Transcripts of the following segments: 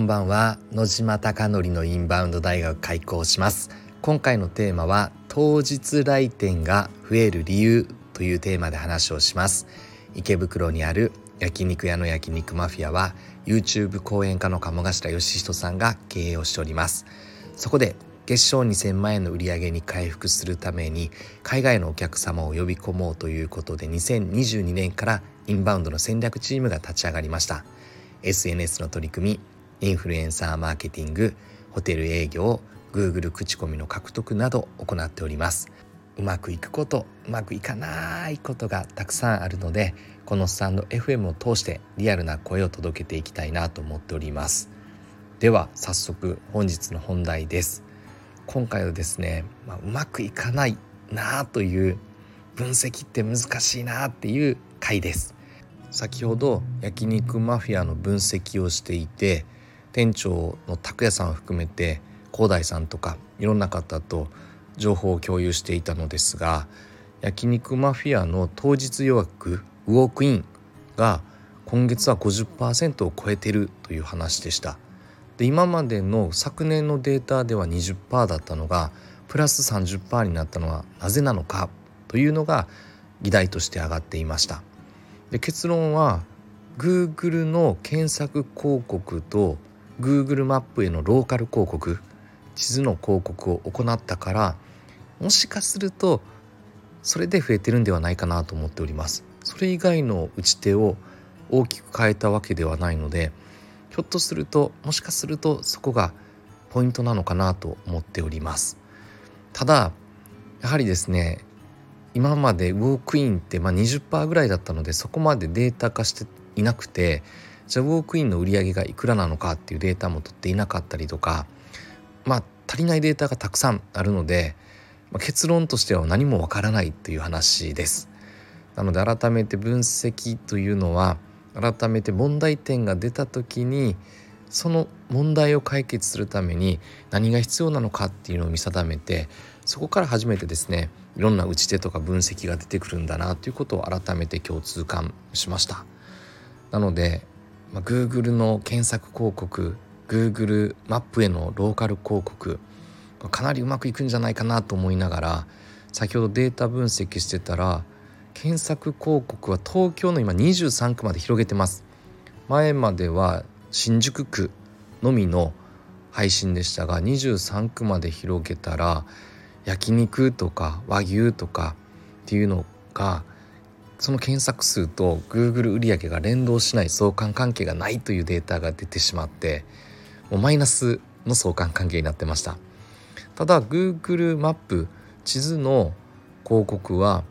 んばんは。野島貴則のインバウンド大学開校します。今回のテーマは当日来店が増える理由というテーマで話をします。池袋にある焼肉屋の焼肉マフィアは YouTube 講演家の鴨頭義人さんが経営をしております。そこで月賞2000万円の売り上げに回復するために海外のお客様を呼び込もうということで2022年からインバウンドの戦略チームが立ち上がりました。SNS の取り組みインフルエンサーマーケティングホテル営業 Google 口コミの獲得など行っております。うまくいくことうまくいかないことがたくさんあるのでこのスタンド FM を通してリアルな声を届けていきたいなと思っております。では早速本日の本題です。今回はですね、まあ、うまくいかないなあという分析って難しいなっていう回です。先ほど焼肉マフィアの分析をしていて店長の拓也さんを含めて広大さんとかいろんな方と情報を共有していたのですが焼肉マフィアの当日予約ウォークインが今月は50%を超えてるという話でした。で今までの昨年のデータでは20%だったのがプラス30%になったのはなぜなのかというのが議題として上がっていました。で結論は Google の検索広告と Google マップへのローカル広告地図の広告を行ったからもしかするとそれで増えてるんではないかなと思っております。それ以外の打ち手を大きく変えたわけではないのでひょっとするともしかするとそこがポイントなのかなと思っております。ただやはりですね今までウォークインってま20%ぐらいだったのでそこまでデータ化していなくてじゃあウォークインの売り上げがいくらなのかっていうデータも取っていなかったりとかまあ足りないデータがたくさんあるので、まあ、結論としては何もわからないという話です。なので改めて分析というのは改めて問題点が出た時にその問題を解決するために何が必要なのかっていうのを見定めてそこから初めてですねいろんな打ち手とか分析が出てくるんだなということを改めて共通感しましたなので、まあ、Google の検索広告 Google マップへのローカル広告かなりうまくいくんじゃないかなと思いながら先ほどデータ分析してたら検索広告は東京の今23区まで広げてます。前までは新宿区のみの配信でしたが23区まで広げたら焼肉とか和牛とかっていうのがその検索数と Google 売上が連動しない相関関係がないというデータが出てしまってもうマイナスの相関関係になってました。ただ Google マップ地図の広告は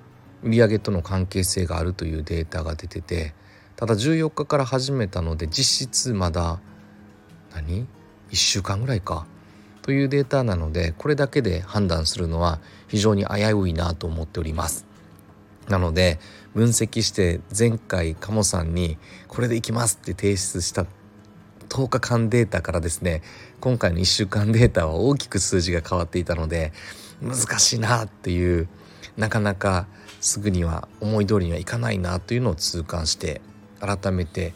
売上との関係性があるというデータが出ててただ14日から始めたので実質まだ何 ?1 週間ぐらいか。というデータなのでこれだけで判断するのは非常に危ういなと思っております。なので分析して前回鴨さんにこれでいきますって提出した10日間データからですね今回の1週間データは大きく数字が変わっていたので難しいなっていうなかなかすぐには思い通りにはいかないなというのを痛感して改めて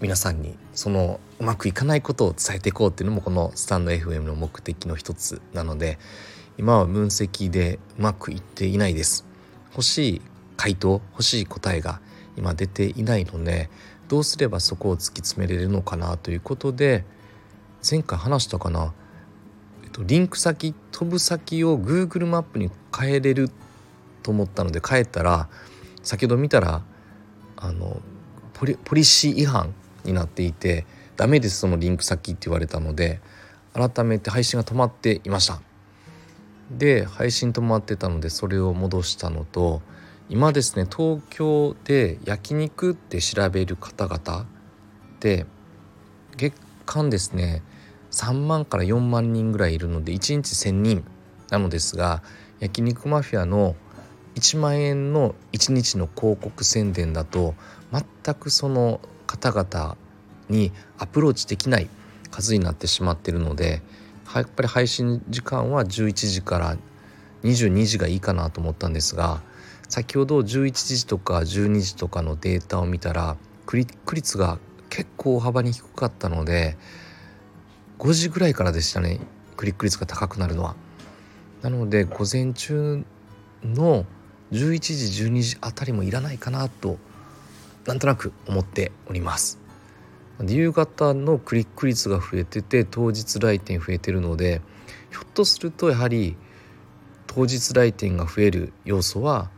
皆さんにそのうまくいかないことを伝えていこうっていうのもこのスタンド FM の目的の一つなので今は分析でうまくいっていないです。欲しい回答欲しい答えが今出ていないのでどうすればそこを突き詰めれるのかなということで前回話したかな、えっと、リンク先飛ぶ先を Google マップに変えれると思ったので変えたら先ほど見たらあのポリポリシー違反になっていてダメですそのリンク先って言われたので改めて配信が止まっていました。で配信止まってたのでそれを戻したのと今ですね東京で焼肉って調べる方々で月間ですね3万から4万人ぐらいいるので1日1,000人なのですが焼肉マフィアの1万円の1日の広告宣伝だと全くその方々にアプローチできない数になってしまっているのでやっぱり配信時間は11時から22時がいいかなと思ったんですが先ほど11時とか12時とかのデータを見たらクリック率が結構大幅に低かったので5時ぐらいからでしたねクリック率が高くなるのは。なので午前中の11時12時あたりもいらないかなとなんとなく思っております夕方のクリック率が増えてて当日来店増えてるのでひょっとするとやはり当日来店が増える要素は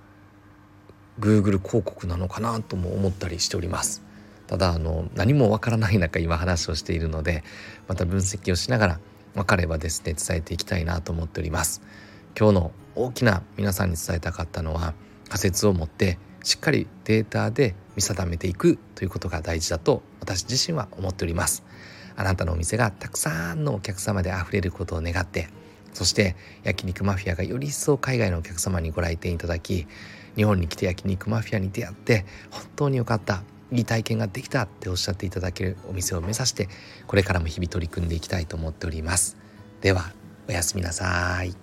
Google 広告なのかなとも思ったりしております。ただあの何もわからない中今話をしているのでまた分析をしながら分かればですね伝えていきたいなと思っております。今日の大きな皆さんに伝えたかったのは仮説を持ってしっかりデータで見定めていくということが大事だと私自身は思っております。あなたのお店がたくさんのお客様であふれることを願ってそして焼肉マフィアがより一層海外のお客様にご来店いただき日本に来て焼肉マフィアに出会って本当に良かったいい体験ができたっておっしゃっていただけるお店を目指してこれからも日々取り組んでいきたいと思っております。ではおやすみなさい。